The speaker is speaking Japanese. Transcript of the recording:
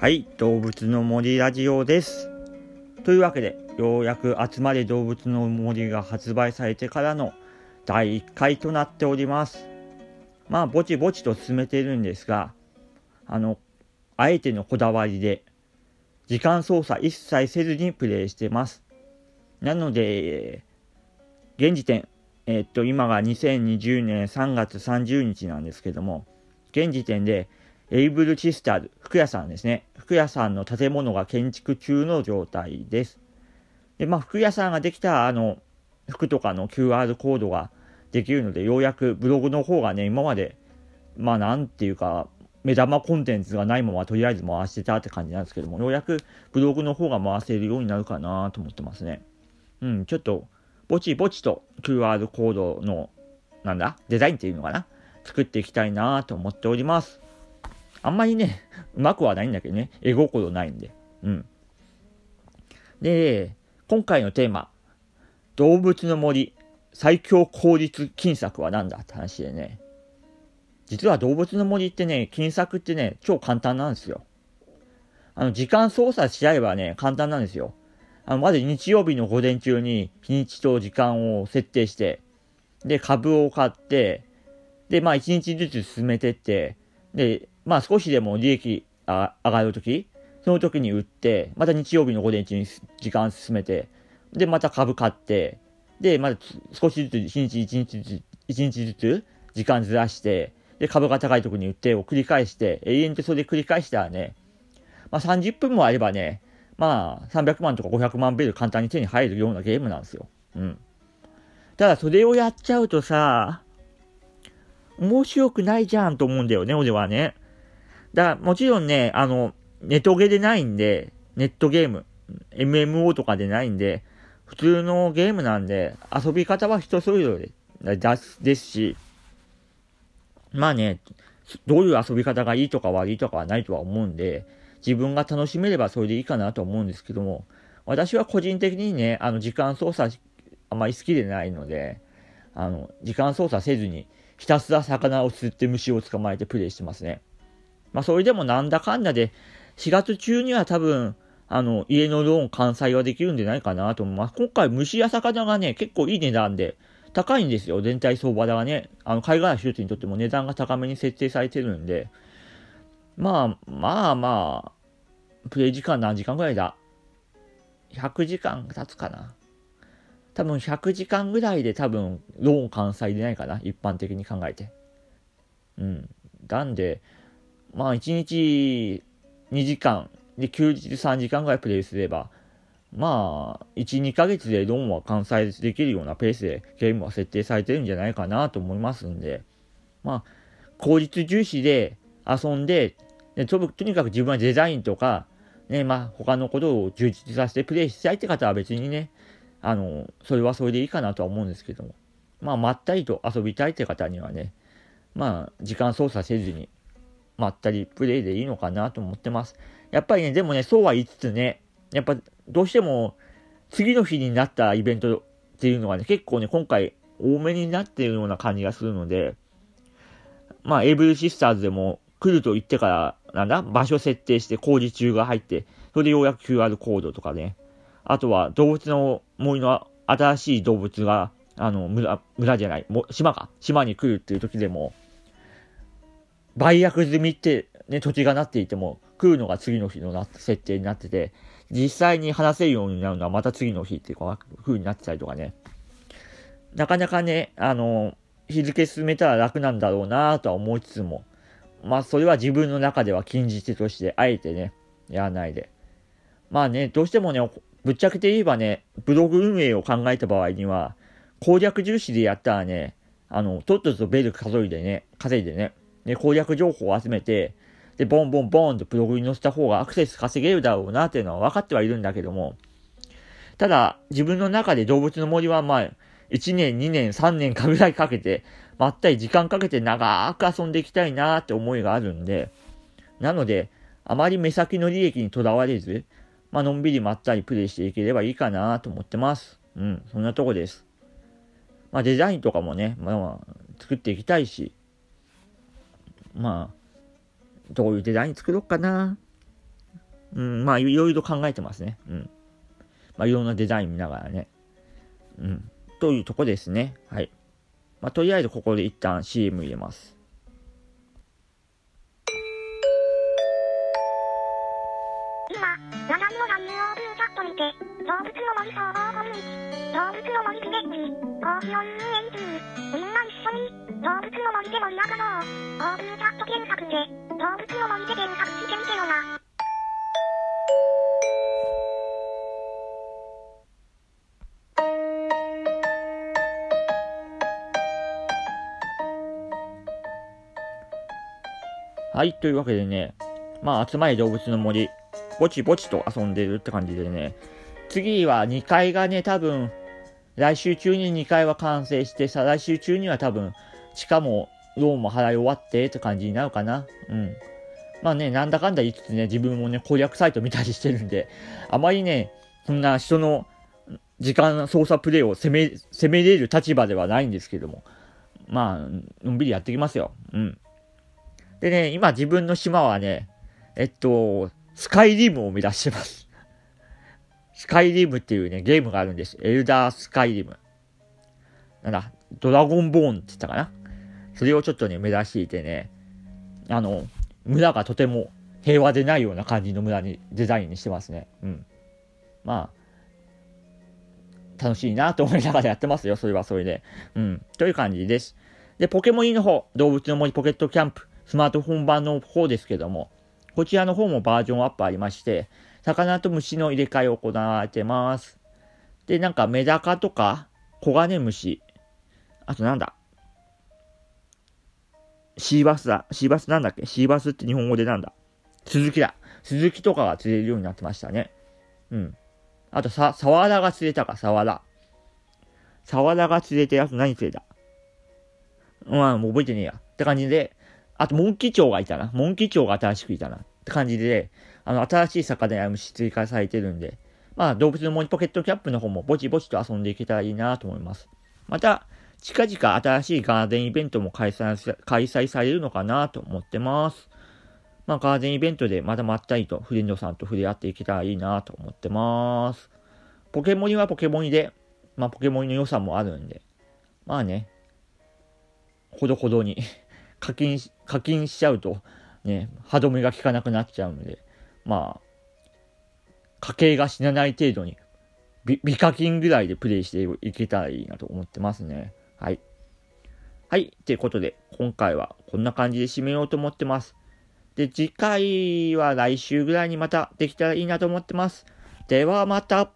はい、動物の森ラジオです。というわけで、ようやく集まれ動物の森が発売されてからの第1回となっております。まあ、ぼちぼちと進めているんですが、あの、あえてのこだわりで、時間操作一切せずにプレイしてます。なので、現時点、えっと、今が2020年3月30日なんですけども、現時点で、エイブル・チスターズ、服屋さんですね。服屋さんの建物が建築中の状態です。で、まあ、服屋さんができた、あの、服とかの QR コードができるので、ようやくブログの方がね、今まで、まあ、なんていうか、目玉コンテンツがないままとりあえず回してたって感じなんですけども、ようやくブログの方が回せるようになるかなと思ってますね。うん、ちょっと、ぼちぼちと QR コードの、なんだ、デザインっていうのかな？作っていきたいなと思っております。あんまりね、うまくはないんだけどね、絵心ないんで。うん。で、今回のテーマ、動物の森最強効率金策は何だって話でね、実は動物の森ってね、金策ってね、超簡単なんですよ。あの、時間操作しちゃえばね、簡単なんですよ。あの、まず日曜日の午前中に日にちと時間を設定して、で、株を買って、で、まあ、一日ずつ進めてって、で、まあ、少しでも利益あ上がるとき、その時に売って、また日曜日の午前中に時間進めて、で、また株買って、で、また少しずつ、一日一日ずつ、一日ずつ時間ずらして、で、株が高いとこに売ってを繰り返して、永遠とそれ繰り返したらね、まあ、30分もあればね、まあ、300万とか500万ベル簡単に手に入るようなゲームなんですよ。うん。ただ、それをやっちゃうとさ、面白くないじゃんと思うんだよね、俺はね。だ、もちろんね、あの、ネトゲでないんで、ネットゲーム、MMO とかでないんで、普通のゲームなんで、遊び方は人それぞれですですし、まあね、どういう遊び方がいいとか悪いとかはないとは思うんで、自分が楽しめればそれでいいかなと思うんですけども、私は個人的にね、あの、時間操作あまり好きでないので、あの、時間操作せずに、ひたすら魚を釣って虫を捕まえてプレイしてますね。まあ、それでもなんだかんだで、4月中には多分、あの、家のローン完済はできるんじゃないかなと思います。今回虫や魚がね、結構いい値段で、高いんですよ、全体相場だがね。あの、貝殻一つにとっても値段が高めに設定されてるんで、まあ、まあまあ、プレイ時間何時間ぐらいだ ?100 時間経つかな？多分100時間ぐらいで多分ローン完済でないかな？一般的に考えて。うん。なんで、まあ1日2時間、で休日3時間ぐらいプレイすれば、まあ、1、2ヶ月でローンは完済できるようなペースでゲームは設定されてるんじゃないかなと思いますんで、まあ、効率重視で遊んで、でととにかく自分はデザインとか、ね、まあ、他のことを充実させてプレイしたいって方は別にね、あの、それはそれでいいかなとは思うんですけども、まあ、まったりと遊びたいって方にはね、まあ、時間操作せずに、まったりプレイでいいのかなと思ってます。やっぱりね、でもね、そうは言いつつね、やっぱどうしても次の日になったイベントっていうのがね、結構ね、今回多めになっているような感じがするので、まあ、エイブルシスターズでも来ると言ってから、なんだ、場所設定して工事中が入って、それでようやく QR コードとかね、あとは動物の森の新しい動物が、あの、村、村じゃない、も島か、島に来るっていう時でも、売約済みって、ね、土地がなっていても、来るのが次の日のな設定になってて、実際に話せるようになるのはまた次の日っていうか、風になってたりとかね。なかなかね、あの、日付進めたら楽なんだろうなとは思いつつも、まあそれは自分の中では禁じ手として、あえてね、やらないで。まあね、どうしてもね、ぶっちゃけて言えばね、ブログ運営を考えた場合には、攻略重視でやったらね、あの、とっととベル数えでね、稼いでね、で、攻略情報を集めて、で、ボンボンボンとブログに載せた方がアクセス稼げるだろうなっていうのは分かってはいるんだけども、ただ、自分の中で動物の森はまあ、1年、2年、3年かぐらいかけて、まったり時間かけて長く遊んでいきたいなって思いがあるんで、なので、あまり目先の利益にとらわれず、まあ、のんびりまったりプレイしていければいいかなと思ってます。うん、そんなとこです。まあ、デザインとかもね、まあ、作っていきたいし、まあ、どういうデザイン作ろうかな。うん、まあ、いろいろ考えてますね。うん。まあ、いろんなデザイン見ながらね。うん。というとこですね。はい。まあ、とりあえずここで一旦 CM 入れます。今、話題のランニューオープンチャットにて、動物の森総合コミュニティ、動物の森ビレッジ、講師を運営中。みんな一緒に、動物の森で盛り上がろう。オープンチャット検索で、動物の森で検索してみてよな。はい、というわけでね、まあ、集まり動物の森、ぼちぼちと遊んでるって感じでね、次は2階がね、多分、来週中に2階は完成して、再来週中には多分、地下もローンも払い終わってって感じになるかな。うん。まあね、なんだかんだ言いつつね、自分もね、攻略サイト見たりしてるんで、あまりね、そんな人の時間操作プレイを攻め、攻めれる立場ではないんですけども、まあ、のんびりやってきますよ。うん。でね、今自分の島はね、えっと、スカイリムを目指してます。スカイリムっていうね、ゲームがあるんです。エルダースカイリム。なんだ、ドラゴンボーンって言ったかな？それをちょっとね、目指していてね、あの、村がとても平和でないような感じの村に、デザインにしてますね。うん。まあ、楽しいなと思いながらやってますよ。それはそれで。うん。という感じです。で、ポケモン E の方、動物の森ポケットキャンプ。スマートフォン版の方ですけども、こちらの方もバージョンアップありまして、魚と虫の入れ替えを行われてます。で、なんかメダカとか、コガネムシ、あとなんだ、シーバスだ。シーバスなんだっけ？シーバスって日本語でなんだ？鈴木だ。鈴木とかが釣れるようになってましたね。うん。あとさ、サワラが釣れたか、サワラ。サワラが釣れて、あと何釣れた？まあ、もう覚えてねえや。って感じで、あと、モンキチョウがいたな。モンキチョウが新しくいたな。って感じで、あの、新しい魚や虫追加されてるんで、まあ、動物の森ポケットキャップの方もぼちぼちと遊んでいけたらいいなと思います。また、近々新しいガーデンイベントも開催開催されるのかなと思ってます。まあ、ガーデンイベントでまだまったりとフレンドさんと触れ合っていけたらいいなと思ってます。ポケモンはポケモンで、まあ、ポケモンの良さもあるんで、まあね、ほどほどに課金し、課金しちゃうと、ね、歯止めが効かなくなっちゃうので、まあ、家計が死なない程度に、美課金ぐらいでプレイしていけたらいいなと思ってますね。はい。はい。ということで、今回はこんな感じで締めようと思ってます。で、次回は来週ぐらいにまたできたらいいなと思ってます。ではまた。